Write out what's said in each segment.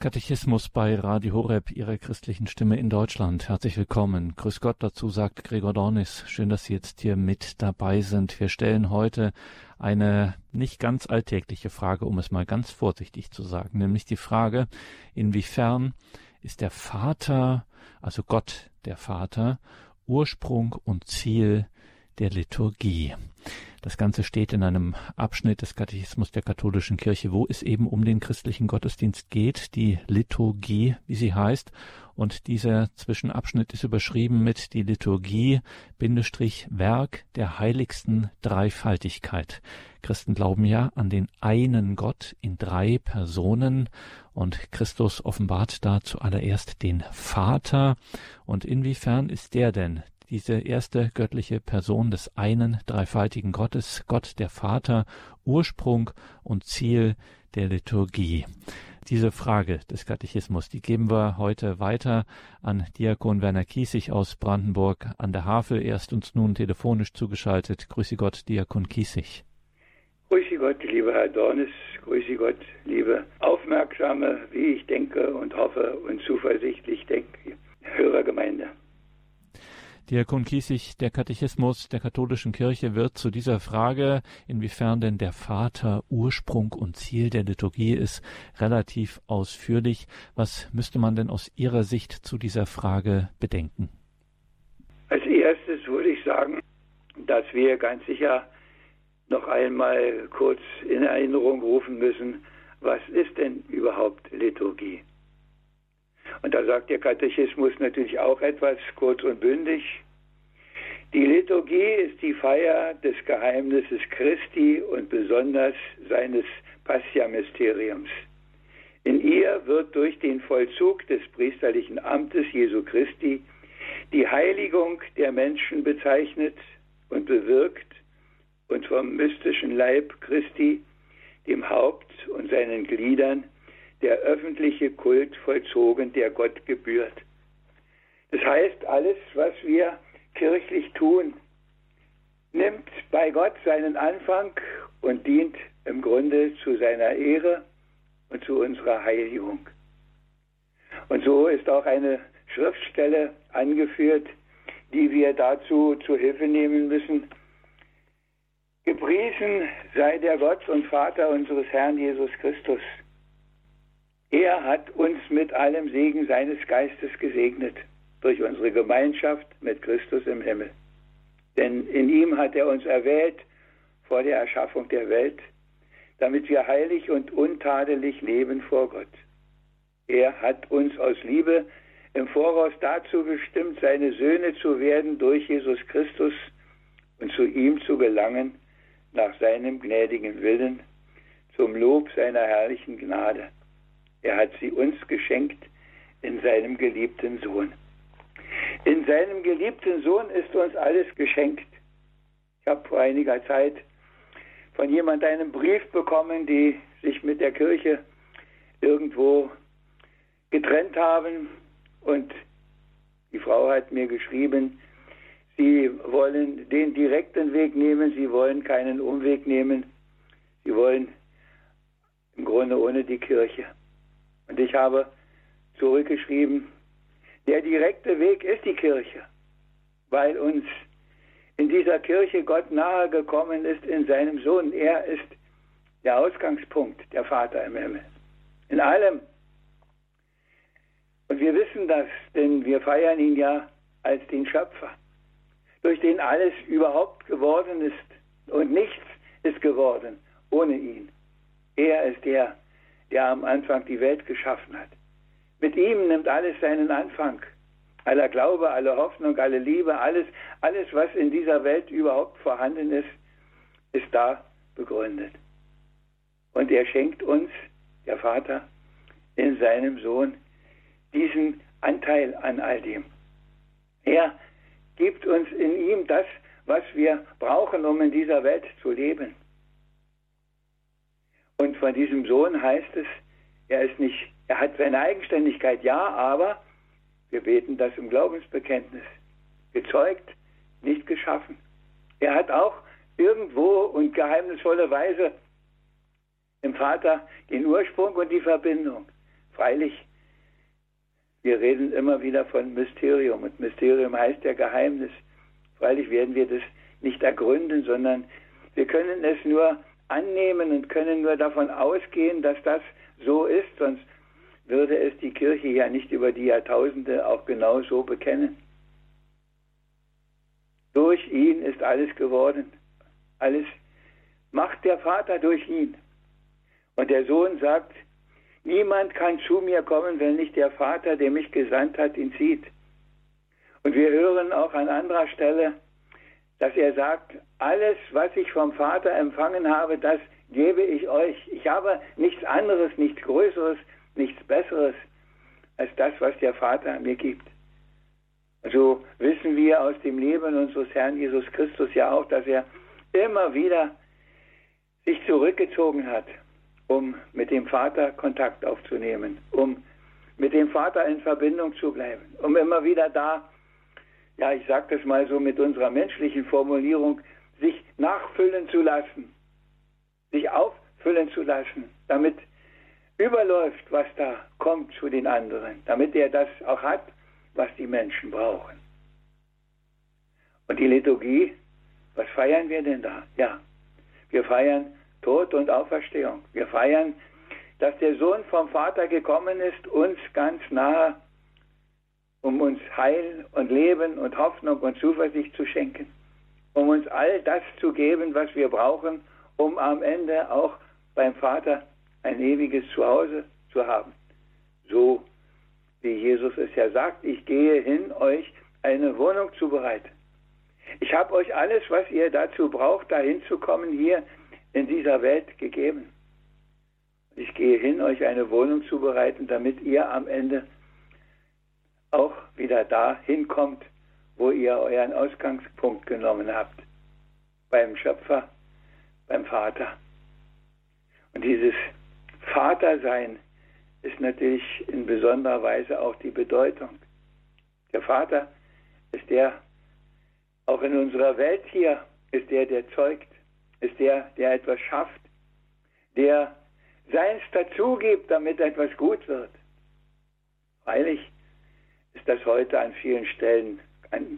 Katechismus bei Radio Horeb, Ihrer christlichen Stimme in Deutschland. Herzlich willkommen. Grüß Gott dazu sagt Gregor Dornis. Schön, dass Sie jetzt hier mit dabei sind. Wir stellen heute eine nicht ganz alltägliche Frage, um es mal ganz vorsichtig zu sagen, nämlich die Frage, inwiefern ist der Vater, also Gott der Vater, Ursprung und Ziel der Liturgie. Das Ganze steht in einem Abschnitt des Katechismus der katholischen Kirche, wo es eben um den christlichen Gottesdienst geht, die Liturgie, wie sie heißt. Und dieser Zwischenabschnitt ist überschrieben mit die Liturgie, Bindestrich, Werk der heiligsten Dreifaltigkeit. Christen glauben ja an den einen Gott in drei Personen und Christus offenbart da zuallererst den Vater. Und inwiefern ist der denn diese erste göttliche Person des einen dreifaltigen Gottes, Gott der Vater, Ursprung und Ziel der Liturgie. Diese Frage des Katechismus, die geben wir heute weiter an Diakon Werner Kiesig aus Brandenburg an der Havel. Er ist uns nun telefonisch zugeschaltet. Grüße Gott, Diakon Kiesig. Grüße Gott, lieber Herr Dornis. Grüße Gott, liebe aufmerksame, wie ich denke und hoffe und zuversichtlich denke, Hörergemeinde. Diakon Kiesig, der Katechismus der katholischen Kirche wird zu dieser Frage, inwiefern denn der Vater Ursprung und Ziel der Liturgie ist, relativ ausführlich. Was müsste man denn aus Ihrer Sicht zu dieser Frage bedenken? Als erstes würde ich sagen, dass wir ganz sicher noch einmal kurz in Erinnerung rufen müssen, was ist denn überhaupt Liturgie? Und da sagt der Katechismus natürlich auch etwas kurz und bündig. Die Liturgie ist die Feier des Geheimnisses Christi und besonders seines Passia-Mysteriums. In ihr wird durch den Vollzug des priesterlichen Amtes Jesu Christi die Heiligung der Menschen bezeichnet und bewirkt und vom mystischen Leib Christi, dem Haupt und seinen Gliedern, der öffentliche Kult vollzogen, der Gott gebührt. Das heißt, alles, was wir kirchlich tun, nimmt bei Gott seinen Anfang und dient im Grunde zu seiner Ehre und zu unserer Heiligung. Und so ist auch eine Schriftstelle angeführt, die wir dazu zu Hilfe nehmen müssen. Gepriesen sei der Gott und Vater unseres Herrn Jesus Christus er hat uns mit allem Segen seines Geistes gesegnet durch unsere Gemeinschaft mit Christus im Himmel. Denn in ihm hat er uns erwählt vor der Erschaffung der Welt, damit wir heilig und untadelig leben vor Gott. Er hat uns aus Liebe im Voraus dazu bestimmt, seine Söhne zu werden durch Jesus Christus und zu ihm zu gelangen nach seinem gnädigen Willen zum Lob seiner herrlichen Gnade. Er hat sie uns geschenkt in seinem geliebten Sohn. In seinem geliebten Sohn ist uns alles geschenkt. Ich habe vor einiger Zeit von jemand einen Brief bekommen, die sich mit der Kirche irgendwo getrennt haben und die Frau hat mir geschrieben, sie wollen den direkten Weg nehmen, sie wollen keinen Umweg nehmen, sie wollen im Grunde ohne die Kirche. Und ich habe zurückgeschrieben, der direkte Weg ist die Kirche, weil uns in dieser Kirche Gott nahe gekommen ist in seinem Sohn. Er ist der Ausgangspunkt, der Vater im Himmel. In allem. Und wir wissen das, denn wir feiern ihn ja als den Schöpfer, durch den alles überhaupt geworden ist und nichts ist geworden ohne ihn. Er ist der, der am Anfang die Welt geschaffen hat. Mit ihm nimmt alles seinen Anfang. Aller Glaube, alle Hoffnung, alle Liebe, alles, alles, was in dieser Welt überhaupt vorhanden ist, ist da begründet. Und er schenkt uns, der Vater, in seinem Sohn diesen Anteil an all dem. Er gibt uns in ihm das, was wir brauchen, um in dieser Welt zu leben. Und von diesem Sohn heißt es, er ist nicht, er hat seine Eigenständigkeit, ja, aber wir beten das im Glaubensbekenntnis. Gezeugt, nicht geschaffen. Er hat auch irgendwo und geheimnisvolle Weise im Vater den Ursprung und die Verbindung. Freilich, wir reden immer wieder von Mysterium und Mysterium heißt ja Geheimnis. Freilich werden wir das nicht ergründen, sondern wir können es nur annehmen und können nur davon ausgehen, dass das so ist, sonst würde es die Kirche ja nicht über die Jahrtausende auch genau so bekennen. Durch ihn ist alles geworden. Alles macht der Vater durch ihn. Und der Sohn sagt, niemand kann zu mir kommen, wenn nicht der Vater, der mich gesandt hat, ihn sieht. Und wir hören auch an anderer Stelle, dass er sagt, alles, was ich vom Vater empfangen habe, das gebe ich euch. Ich habe nichts anderes, nichts Größeres, nichts Besseres als das, was der Vater mir gibt. So wissen wir aus dem Leben unseres Herrn Jesus Christus ja auch, dass er immer wieder sich zurückgezogen hat, um mit dem Vater Kontakt aufzunehmen, um mit dem Vater in Verbindung zu bleiben, um immer wieder da, ja, ich sage das mal so mit unserer menschlichen Formulierung, sich nachfüllen zu lassen, sich auffüllen zu lassen, damit überläuft, was da kommt zu den anderen, damit er das auch hat, was die Menschen brauchen. Und die Liturgie, was feiern wir denn da? Ja, wir feiern Tod und Auferstehung. Wir feiern, dass der Sohn vom Vater gekommen ist, uns ganz nahe, um uns Heil und Leben und Hoffnung und Zuversicht zu schenken, um uns all das zu geben, was wir brauchen, um am Ende auch beim Vater ein ewiges Zuhause zu haben. So wie Jesus es ja sagt, ich gehe hin, euch eine Wohnung zu bereiten. Ich habe euch alles, was ihr dazu braucht, dahin zu kommen, hier in dieser Welt gegeben. Ich gehe hin, euch eine Wohnung zu bereiten, damit ihr am Ende auch wieder da hinkommt, wo ihr euren Ausgangspunkt genommen habt. Beim Schöpfer, beim Vater. Und dieses Vatersein ist natürlich in besonderer Weise auch die Bedeutung. Der Vater ist der, auch in unserer Welt hier, ist der, der zeugt, ist der, der etwas schafft, der seins dazugibt, damit etwas gut wird. Freilich ist das heute an vielen Stellen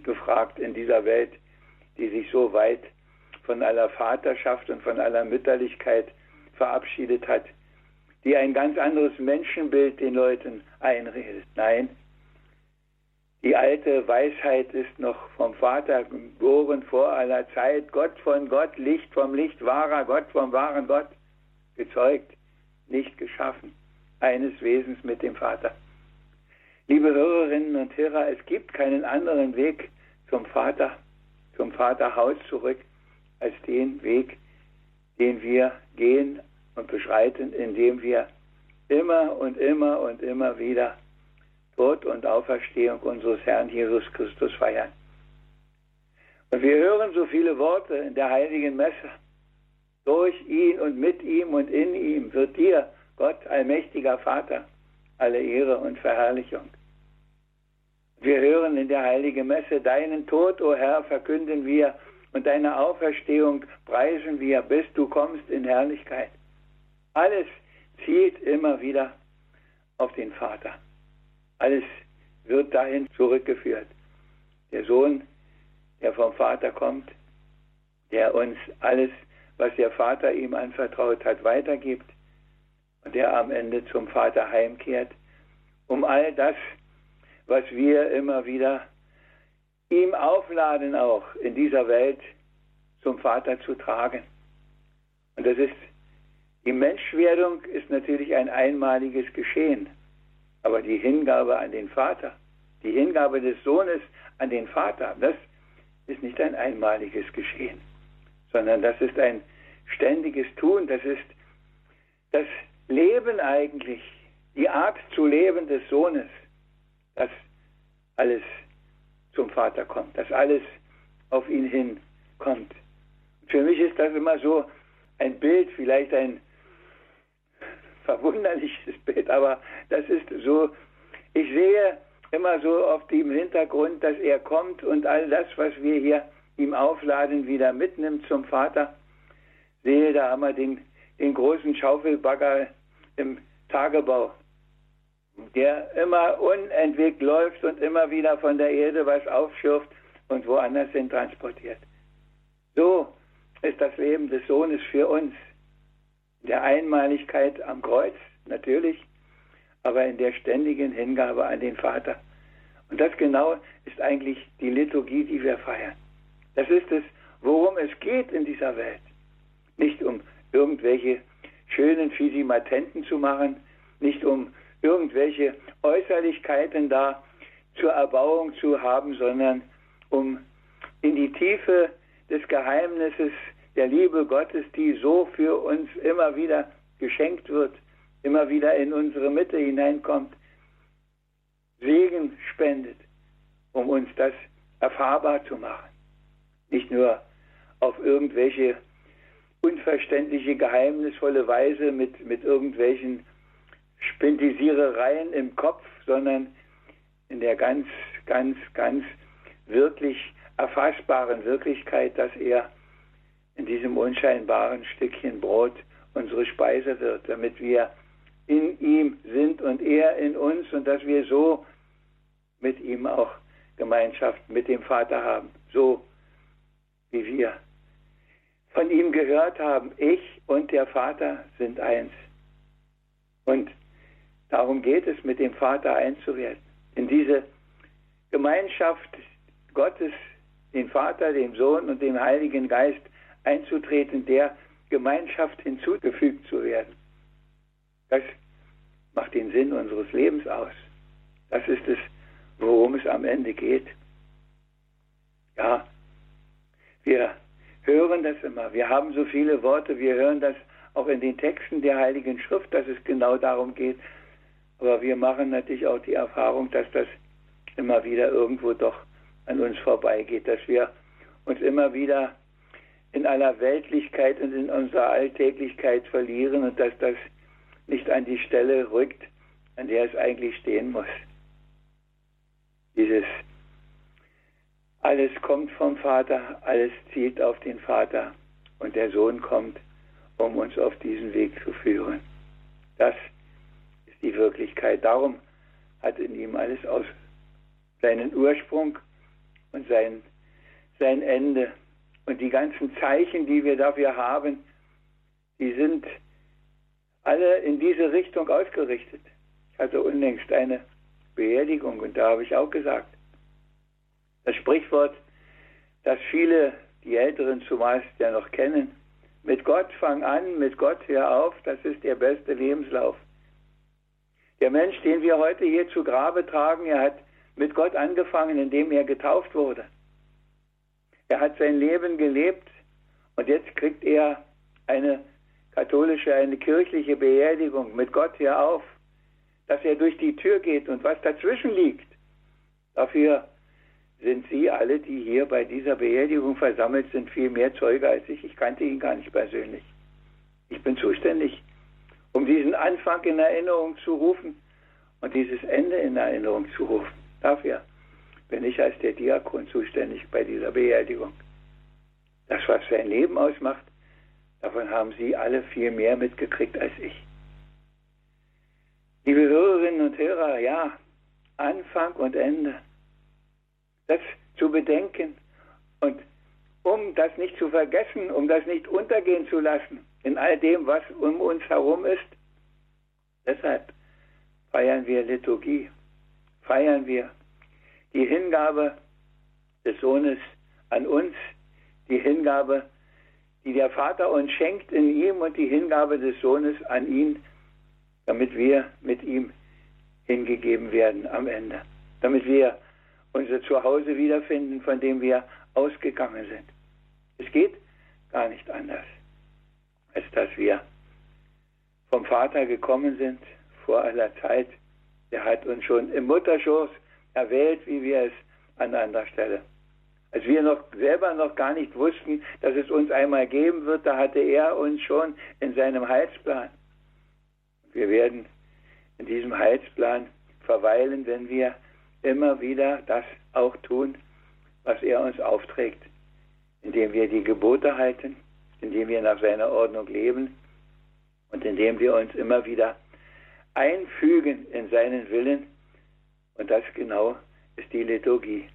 gefragt in dieser Welt, die sich so weit von aller Vaterschaft und von aller Mütterlichkeit verabschiedet hat, die ein ganz anderes Menschenbild den Leuten einredet. Nein, die alte Weisheit ist noch vom Vater geboren vor aller Zeit, Gott von Gott, Licht vom Licht, wahrer Gott vom wahren Gott, gezeugt, nicht geschaffen, eines Wesens mit dem Vater. Liebe Hörerinnen und Hörer, es gibt keinen anderen Weg zum Vater, zum Vaterhaus zurück, als den Weg, den wir gehen und beschreiten, indem wir immer und immer und immer wieder Tod und Auferstehung unseres Herrn Jesus Christus feiern. Und wir hören so viele Worte in der heiligen Messe. Durch ihn und mit ihm und in ihm wird dir, Gott, allmächtiger Vater, alle Ehre und Verherrlichung. Wir hören in der heiligen Messe, deinen Tod, o Herr, verkünden wir und deine Auferstehung preisen wir, bis du kommst in Herrlichkeit. Alles zielt immer wieder auf den Vater. Alles wird dahin zurückgeführt. Der Sohn, der vom Vater kommt, der uns alles, was der Vater ihm anvertraut hat, weitergibt und der am Ende zum Vater heimkehrt, um all das, was wir immer wieder ihm aufladen, auch in dieser Welt zum Vater zu tragen. Und das ist die Menschwerdung ist natürlich ein einmaliges Geschehen, aber die Hingabe an den Vater, die Hingabe des Sohnes an den Vater, das ist nicht ein einmaliges Geschehen, sondern das ist ein ständiges Tun, das ist das Leben eigentlich, die Art zu leben des Sohnes, dass alles zum Vater kommt, dass alles auf ihn hin kommt. Für mich ist das immer so ein Bild, vielleicht ein verwunderliches Bild, aber das ist so, ich sehe immer so auf dem Hintergrund, dass er kommt und all das, was wir hier ihm aufladen, wieder mitnimmt zum Vater. Sehe, da haben wir den, den großen Schaufelbagger im Tagebau. Der immer unentwegt läuft und immer wieder von der Erde was aufschürft und woanders hin transportiert. So ist das Leben des Sohnes für uns. In der Einmaligkeit am Kreuz, natürlich, aber in der ständigen Hingabe an den Vater. Und das genau ist eigentlich die Liturgie, die wir feiern. Das ist es, worum es geht in dieser Welt. Nicht um irgendwelche schönen Physimatenten zu machen, nicht um irgendwelche Äußerlichkeiten da zur Erbauung zu haben, sondern um in die Tiefe des Geheimnisses der Liebe Gottes, die so für uns immer wieder geschenkt wird, immer wieder in unsere Mitte hineinkommt, Segen spendet, um uns das erfahrbar zu machen. Nicht nur auf irgendwelche unverständliche, geheimnisvolle Weise mit, mit irgendwelchen Spintisierereien im Kopf, sondern in der ganz, ganz, ganz wirklich erfassbaren Wirklichkeit, dass er in diesem unscheinbaren Stückchen Brot unsere Speise wird, damit wir in ihm sind und er in uns und dass wir so mit ihm auch Gemeinschaft mit dem Vater haben, so wie wir von ihm gehört haben, ich und der Vater sind eins. Und darum geht es, mit dem Vater einzuwerden, in diese Gemeinschaft Gottes, den Vater, dem Sohn und dem Heiligen Geist einzutreten, der Gemeinschaft hinzugefügt zu werden. Das macht den Sinn unseres Lebens aus. Das ist es, worum es am Ende geht. Ja, wir hören das immer. Wir haben so viele Worte, wir hören das auch in den Texten der Heiligen Schrift, dass es genau darum geht. Aber wir machen natürlich auch die Erfahrung, dass das immer wieder irgendwo doch an uns vorbeigeht, dass wir uns immer wieder in aller Weltlichkeit und in unserer Alltäglichkeit verlieren und dass das nicht an die Stelle rückt, an der es eigentlich stehen muss. Dieses alles kommt vom Vater, alles zielt auf den Vater und der Sohn kommt, um uns auf diesen Weg zu führen. Das ist die Wirklichkeit. Darum hat in ihm alles aus seinen Ursprung und sein, sein Ende. Und die ganzen Zeichen, die wir dafür haben, die sind alle in diese Richtung ausgerichtet. Ich hatte unlängst eine Beerdigung und da habe ich auch gesagt, das Sprichwort, das viele, die Älteren zumeist ja noch kennen, mit Gott fang an, mit Gott hör auf, das ist der beste Lebenslauf. Der Mensch, den wir heute hier zu Grabe tragen, er hat mit Gott angefangen, indem er getauft wurde. Er hat sein Leben gelebt und jetzt kriegt er eine katholische, eine kirchliche Beerdigung mit Gott hier auf, dass er durch die Tür geht und was dazwischen liegt. Dafür sind Sie alle, die hier bei dieser Beerdigung versammelt sind, viel mehr Zeuge als ich. Ich kannte ihn gar nicht persönlich. Ich bin zuständig, um diesen Anfang in Erinnerung zu rufen und dieses Ende in Erinnerung zu rufen. Dafür bin ich als der Diakon zuständig bei dieser Beerdigung. Das, was sein Leben ausmacht, davon haben Sie alle viel mehr mitgekriegt als ich. Liebe Hörerinnen und Hörer, ja, Anfang und Ende das zu bedenken und um das nicht zu vergessen, um das nicht untergehen zu lassen in all dem, was um uns herum ist. Deshalb feiern wir Liturgie, feiern wir die Hingabe des Sohnes an uns, die Hingabe, die der Vater uns schenkt in ihm und die Hingabe des Sohnes an ihn, damit wir mit ihm hingegeben werden am Ende, damit wir unser Zuhause wiederfinden, von dem wir ausgegangen sind. Es geht gar nicht anders, als dass wir vom Vater gekommen sind vor aller Zeit. Er hat uns schon im Mutterschoß erwählt, wie wir es an anderer Stelle. Als wir noch selber noch gar nicht wussten, dass es uns einmal geben wird, da hatte er uns schon in seinem Heilsplan. Wir werden in diesem Heilsplan verweilen, wenn wir immer wieder das auch tun, was er uns aufträgt, indem wir die Gebote halten, indem wir nach seiner Ordnung leben und indem wir uns immer wieder einfügen in seinen Willen. Und das genau ist die Liturgie.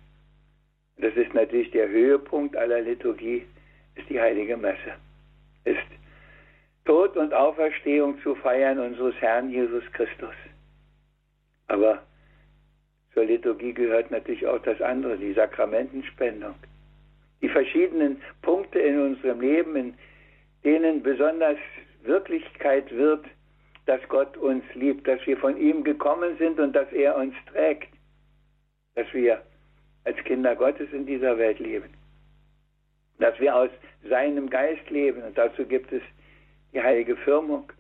Das ist natürlich der Höhepunkt aller Liturgie, ist die heilige Messe. Ist Tod und Auferstehung zu feiern unseres Herrn Jesus Christus. Aber zur Liturgie gehört natürlich auch das andere, die Sakramentenspendung. Die verschiedenen Punkte in unserem Leben, in denen besonders Wirklichkeit wird, dass Gott uns liebt, dass wir von ihm gekommen sind und dass er uns trägt, dass wir als Kinder Gottes in dieser Welt leben, dass wir aus seinem Geist leben. Und dazu gibt es die heilige Firmung,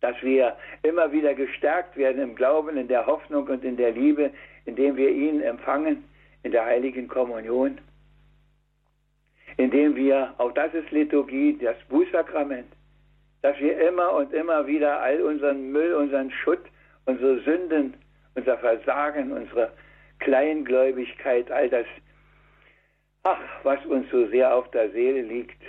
dass wir immer wieder gestärkt werden im Glauben, in der Hoffnung und in der Liebe, indem wir ihn empfangen in der heiligen Kommunion, indem wir, auch das ist Liturgie, das Bußsakrament, dass wir immer und immer wieder all unseren Müll, unseren Schutt, unsere Sünden, unser Versagen, unsere Kleingläubigkeit, all das, ach, was uns so sehr auf der Seele liegt,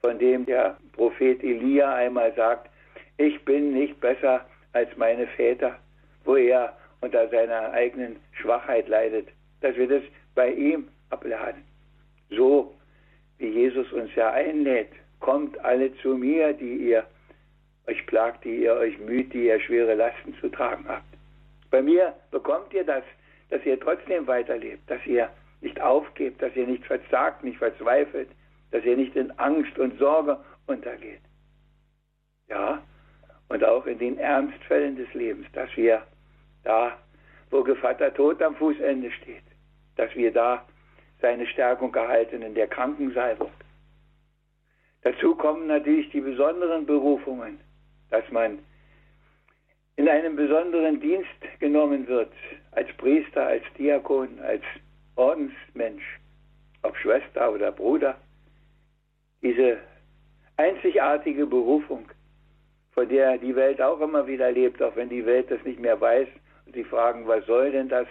von dem der Prophet Elia einmal sagt, ich bin nicht besser als meine Väter, wo er unter seiner eigenen Schwachheit leidet, dass wir das bei ihm abladen. Jesus uns ja einlädt, kommt alle zu mir, die ihr euch plagt, die ihr euch müht, die ihr schwere Lasten zu tragen habt. Bei mir bekommt ihr das, dass ihr trotzdem weiterlebt, dass ihr nicht aufgebt, dass ihr nicht verzagt, nicht verzweifelt, dass ihr nicht in Angst und Sorge untergeht. Ja, und auch in den Ernstfällen des Lebens, dass wir da, wo Gevatter Tod am Fußende steht, dass wir da seine Stärkung erhalten in der Krankensalbung. Dazu kommen natürlich die besonderen Berufungen, dass man in einen besonderen Dienst genommen wird, als Priester, als Diakon, als Ordensmensch, ob Schwester oder Bruder. Diese einzigartige Berufung, von der die Welt auch immer wieder lebt, auch wenn die Welt das nicht mehr weiß und sie fragen, was soll denn das,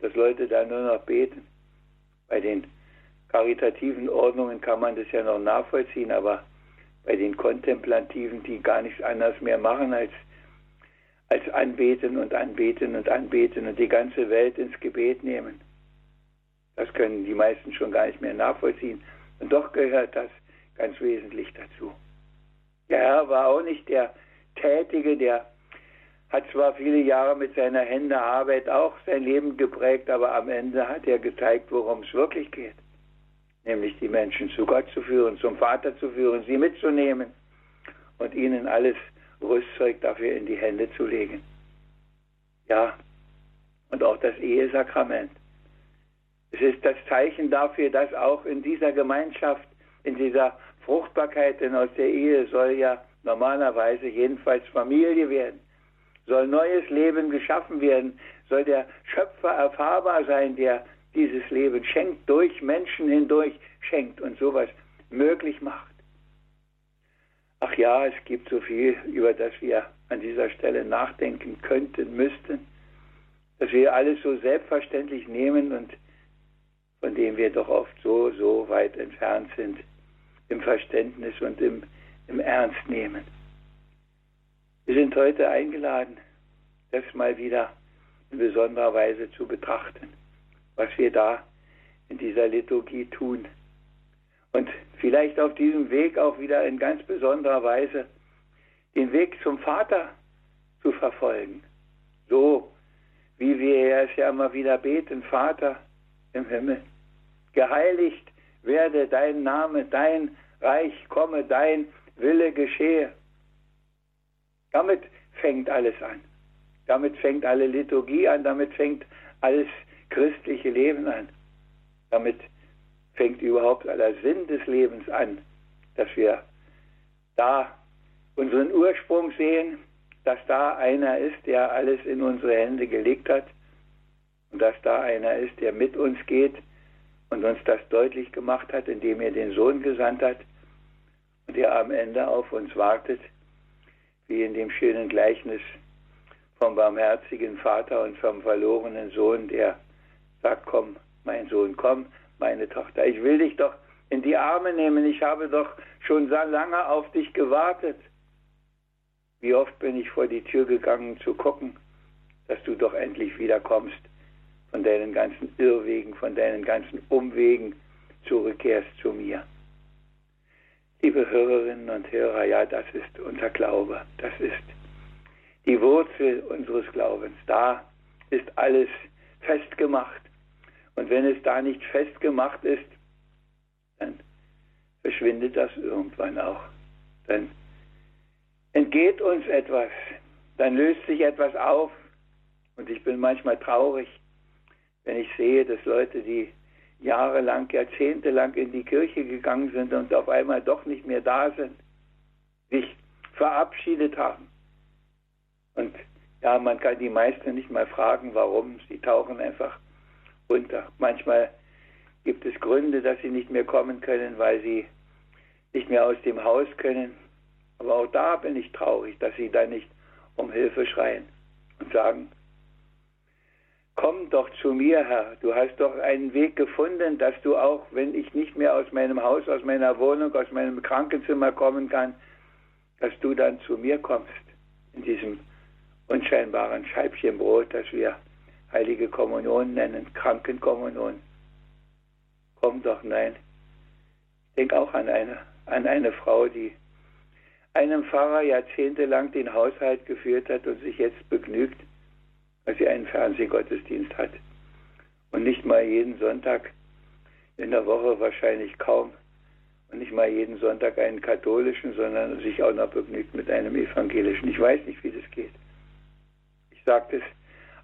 dass Leute da nur noch beten. Bei den karitativen Ordnungen kann man das ja noch nachvollziehen, aber bei den Kontemplativen, die gar nichts anderes mehr machen als, als anbeten und anbeten und anbeten und die ganze Welt ins Gebet nehmen. Das können die meisten schon gar nicht mehr nachvollziehen. Und doch gehört das ganz wesentlich dazu. Der Herr war auch nicht der Tätige, der hat zwar viele Jahre mit seiner Hände Arbeit auch sein Leben geprägt, aber am Ende hat er gezeigt, worum es wirklich geht. Nämlich die Menschen zu Gott zu führen, zum Vater zu führen, sie mitzunehmen und ihnen alles Rüstzeug dafür in die Hände zu legen. Ja, und auch das Ehesakrament. Es ist das Zeichen dafür, dass auch in dieser Gemeinschaft, in dieser Fruchtbarkeit, denn aus der Ehe soll ja normalerweise jedenfalls Familie werden, soll neues Leben geschaffen werden, soll der Schöpfer erfahrbar sein, der dieses Leben schenkt, durch Menschen hindurch schenkt und sowas möglich macht. Ach ja, es gibt so viel, über das wir an dieser Stelle nachdenken könnten, müssten, dass wir alles so selbstverständlich nehmen und von dem wir doch oft so, so weit entfernt sind im Verständnis und im, im Ernst nehmen. Wir sind heute eingeladen, das mal wieder in besonderer Weise zu betrachten, was wir da in dieser Liturgie tun. Und vielleicht auf diesem Weg auch wieder in ganz besonderer Weise den Weg zum Vater zu verfolgen. So wie wir es ja immer wieder beten, Vater im Himmel, geheiligt werde dein Name, dein Reich komme, dein Wille geschehe. Damit fängt alles an. Damit fängt alle Liturgie an, damit fängt alles christliche Leben an. Damit fängt überhaupt aller Sinn des Lebens an, dass wir da unseren Ursprung sehen, dass da einer ist, der alles in unsere Hände gelegt hat und dass da einer ist, der mit uns geht und uns das deutlich gemacht hat, indem er den Sohn gesandt hat und der am Ende auf uns wartet, wie in dem schönen Gleichnis vom barmherzigen Vater und vom verlorenen Sohn, der sagt, komm, mein Sohn, komm, meine Tochter, ich will dich doch in die Arme nehmen, ich habe doch schon so lange auf dich gewartet. Wie oft bin ich vor die Tür gegangen zu gucken, dass du doch endlich wiederkommst, von deinen ganzen Irrwegen, von deinen ganzen Umwegen zurückkehrst zu mir. Liebe Hörerinnen und Hörer, ja, das ist unser Glaube, das ist die Wurzel unseres Glaubens. Da ist alles festgemacht. Und wenn es da nicht festgemacht ist, dann verschwindet das irgendwann auch. Dann entgeht uns etwas, dann löst sich etwas auf. Und ich bin manchmal traurig, wenn ich sehe, dass Leute, die jahrelang, jahrzehntelang in die Kirche gegangen sind und auf einmal doch nicht mehr da sind, sich verabschiedet haben. Und ja, man kann die meisten nicht mal fragen, warum. Sie tauchen einfach unter. Manchmal gibt es Gründe, dass sie nicht mehr kommen können, weil sie nicht mehr aus dem Haus können. Aber auch da bin ich traurig, dass sie dann nicht um Hilfe schreien und sagen, komm doch zu mir, Herr. Du hast doch einen Weg gefunden, dass du auch, wenn ich nicht mehr aus meinem Haus, aus meiner Wohnung, aus meinem Krankenzimmer kommen kann, dass du dann zu mir kommst in diesem unscheinbaren Scheibchen Brot, das wir Heilige Kommunion nennen, Krankenkommunion. Komm doch, nein. Ich denke auch an eine, an eine Frau, die einem Pfarrer jahrzehntelang den Haushalt geführt hat und sich jetzt begnügt, weil sie einen Fernsehgottesdienst hat. Und nicht mal jeden Sonntag in der Woche wahrscheinlich kaum. Und nicht mal jeden Sonntag einen katholischen, sondern sich auch noch begnügt mit einem evangelischen. Ich weiß nicht, wie das geht. Ich sage das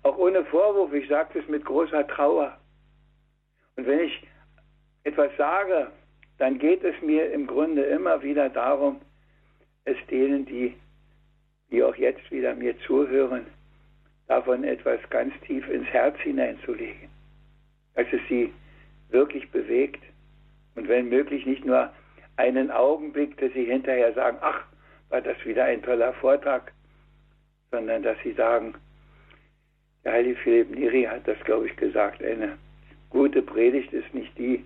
auch ohne Vorwurf, ich sage das mit großer Trauer. Und wenn ich etwas sage, dann geht es mir im Grunde immer wieder darum, es denen, die, die auch jetzt wieder mir zuhören, davon etwas ganz tief ins Herz hineinzulegen, dass es sie wirklich bewegt und wenn möglich nicht nur einen Augenblick, dass sie hinterher sagen, ach, war das wieder ein toller Vortrag, sondern dass sie sagen, der heilige Philipp Neri hat das, glaube ich, gesagt, eine gute Predigt ist nicht die,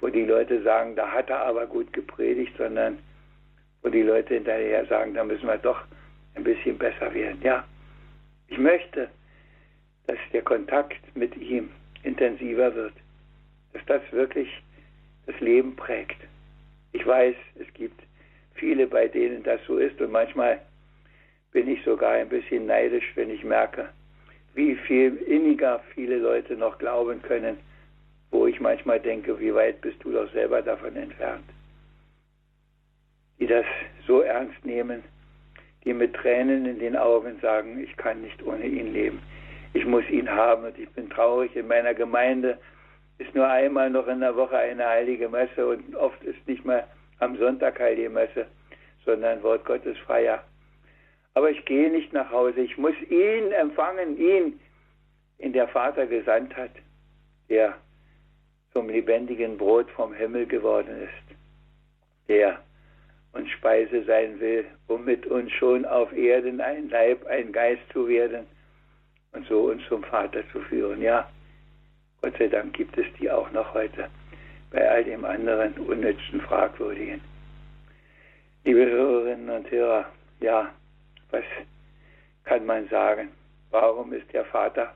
wo die Leute sagen, da hat er aber gut gepredigt, sondern wo die Leute hinterher sagen, da müssen wir doch ein bisschen besser werden. Ja, ich möchte, dass der Kontakt mit ihm intensiver wird, dass das wirklich das Leben prägt. Ich weiß, es gibt viele, bei denen das so ist und manchmal bin ich sogar ein bisschen neidisch, wenn ich merke, wie viel inniger viele Leute noch glauben können, wo ich manchmal denke, wie weit bist du doch selber davon entfernt. Die das so ernst nehmen, die mit Tränen in den Augen sagen, ich kann nicht ohne ihn leben. Ich muss ihn haben und ich bin traurig. In meiner Gemeinde ist nur einmal noch in der Woche eine heilige Messe und oft ist nicht mal am Sonntag heilige Messe, sondern Wort Gottes freier. Aber ich gehe nicht nach Hause. Ich muss ihn empfangen, ihn, in der Vater gesandt hat, der zum lebendigen Brot vom Himmel geworden ist, der und Speise sein will, um mit uns schon auf Erden ein Leib, ein Geist zu werden und so uns zum Vater zu führen. Ja, Gott sei Dank gibt es die auch noch heute bei all dem anderen unnützen, fragwürdigen. Liebe Hörerinnen und Hörer, ja, was kann man sagen? Warum ist der Vater?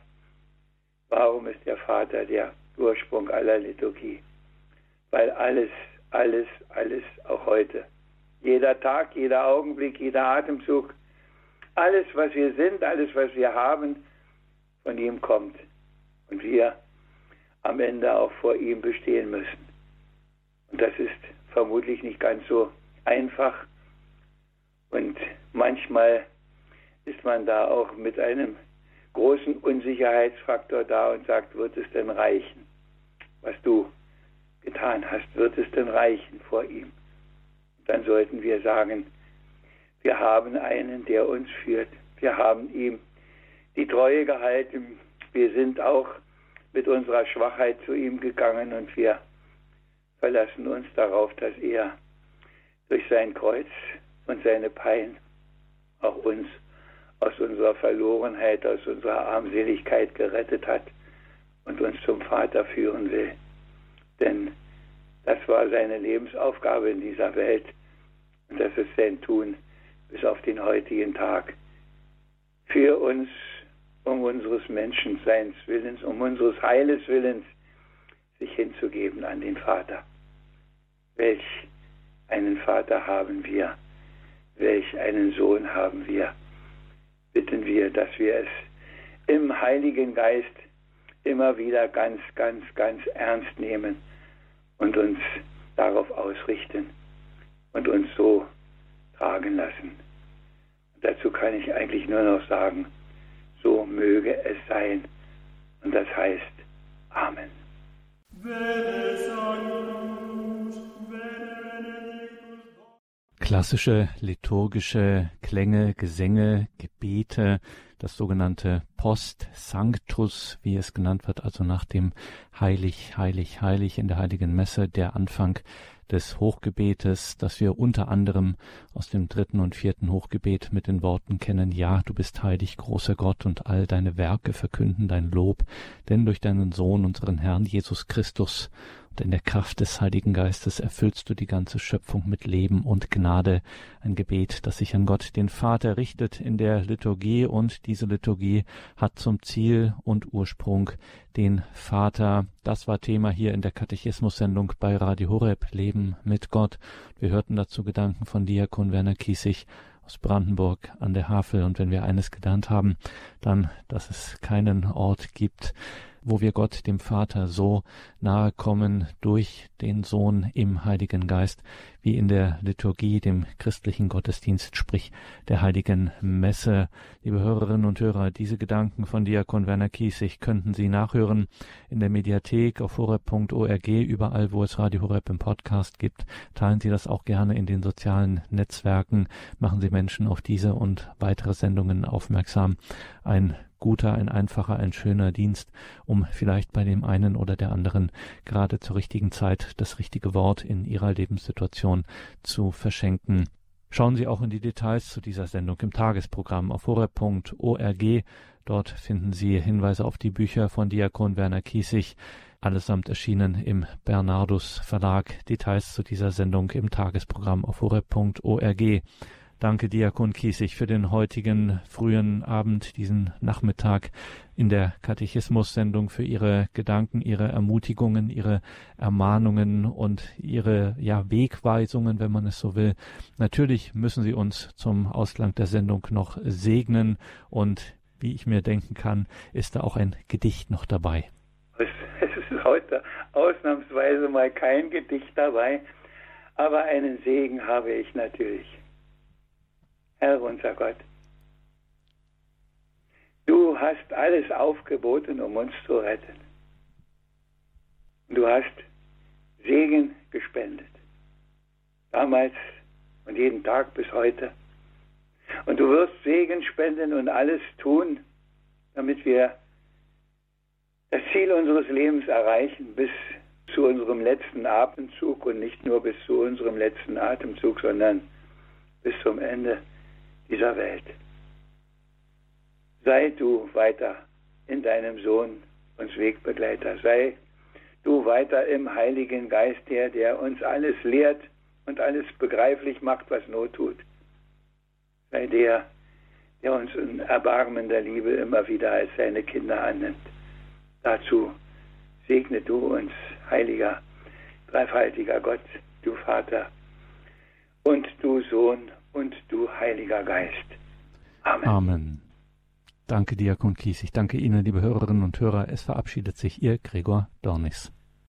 Warum ist der Vater der Ursprung aller Liturgie? Weil alles, alles, alles auch heute jeder Tag, jeder Augenblick, jeder Atemzug, alles, was wir sind, alles, was wir haben, von ihm kommt. Und wir am Ende auch vor ihm bestehen müssen. Und das ist vermutlich nicht ganz so einfach. Und manchmal ist man da auch mit einem großen Unsicherheitsfaktor da und sagt, wird es denn reichen, was du getan hast, wird es denn reichen vor ihm? dann sollten wir sagen, wir haben einen, der uns führt. Wir haben ihm die Treue gehalten. Wir sind auch mit unserer Schwachheit zu ihm gegangen und wir verlassen uns darauf, dass er durch sein Kreuz und seine Pein auch uns aus unserer Verlorenheit, aus unserer Armseligkeit gerettet hat und uns zum Vater führen will. Denn das war seine Lebensaufgabe in dieser Welt. Und das ist sein Tun bis auf den heutigen Tag für uns um unseres Menschenseins Willens, um unseres Heiles Willens sich hinzugeben an den Vater. Welch einen Vater haben wir, welch einen Sohn haben wir. Bitten wir, dass wir es im Heiligen Geist immer wieder ganz, ganz, ganz ernst nehmen und uns darauf ausrichten und uns so tragen lassen. Und dazu kann ich eigentlich nur noch sagen, so möge es sein. Und das heißt Amen. Klassische liturgische Klänge, Gesänge, Gebete, das sogenannte Post Sanctus, wie es genannt wird, also nach dem Heilig, Heilig, Heilig in der Heiligen Messe, der Anfang des Hochgebetes, das wir unter anderem aus dem dritten und vierten Hochgebet mit den Worten kennen, ja, du bist heilig, großer Gott, und all deine Werke verkünden dein Lob, denn durch deinen Sohn, unseren Herrn Jesus Christus, in der Kraft des Heiligen Geistes erfüllst du die ganze Schöpfung mit Leben und Gnade. Ein Gebet, das sich an Gott, den Vater, richtet in der Liturgie und diese Liturgie hat zum Ziel und Ursprung den Vater. Das war Thema hier in der Katechismus-Sendung bei Radio Horeb, Leben mit Gott. Wir hörten dazu Gedanken von Diakon Werner Kiesig aus Brandenburg an der Havel. Und wenn wir eines gelernt haben, dann, dass es keinen Ort gibt, wo wir Gott, dem Vater, so nahe kommen durch den Sohn im Heiligen Geist, wie in der Liturgie, dem christlichen Gottesdienst, sprich der Heiligen Messe. Liebe Hörerinnen und Hörer, diese Gedanken von Diakon Werner Kiesig könnten Sie nachhören in der Mediathek auf horeb.org, überall, wo es Radio Horeb im Podcast gibt. Teilen Sie das auch gerne in den sozialen Netzwerken. Machen Sie Menschen auf diese und weitere Sendungen aufmerksam. Ein guter, ein einfacher, ein schöner Dienst, um vielleicht bei dem einen oder der anderen gerade zur richtigen Zeit das richtige Wort in ihrer Lebenssituation zu verschenken. Schauen Sie auch in die Details zu dieser Sendung im Tagesprogramm auf horeb.org. Dort finden Sie Hinweise auf die Bücher von Diakon Werner Kiesig, allesamt erschienen im Bernardus Verlag. Details zu dieser Sendung im Tagesprogramm auf horeb.org. Danke, Diakon Kiesig, für den heutigen frühen Abend, diesen Nachmittag in der Katechismus-Sendung, für Ihre Gedanken, Ihre Ermutigungen, Ihre Ermahnungen und Ihre ja, Wegweisungen, wenn man es so will. Natürlich müssen Sie uns zum Ausklang der Sendung noch segnen und wie ich mir denken kann, ist da auch ein Gedicht noch dabei. Es ist heute ausnahmsweise mal kein Gedicht dabei, aber einen Segen habe ich natürlich. Herr unser Gott. Du hast alles aufgeboten, um uns zu retten. Du hast Segen gespendet. Damals und jeden Tag bis heute. Und du wirst Segen spenden und alles tun, damit wir das Ziel unseres Lebens erreichen bis zu unserem letzten Atemzug und nicht nur bis zu unserem letzten Atemzug, sondern bis zum Ende dieser Welt. Sei du weiter in deinem Sohn uns Wegbegleiter. Sei du weiter im Heiligen Geist, der, der uns alles lehrt und alles begreiflich macht, was Not tut. Sei der, der uns in erbarmender Liebe immer wieder als seine Kinder annimmt. Dazu segne du uns, heiliger, dreifaltiger Gott, du Vater und du Sohn und du Heiliger Geist. Amen. Amen. Danke, Diakon Kies. Ich danke Ihnen, liebe Hörerinnen und Hörer. Es verabschiedet sich Ihr Gregor Dornis.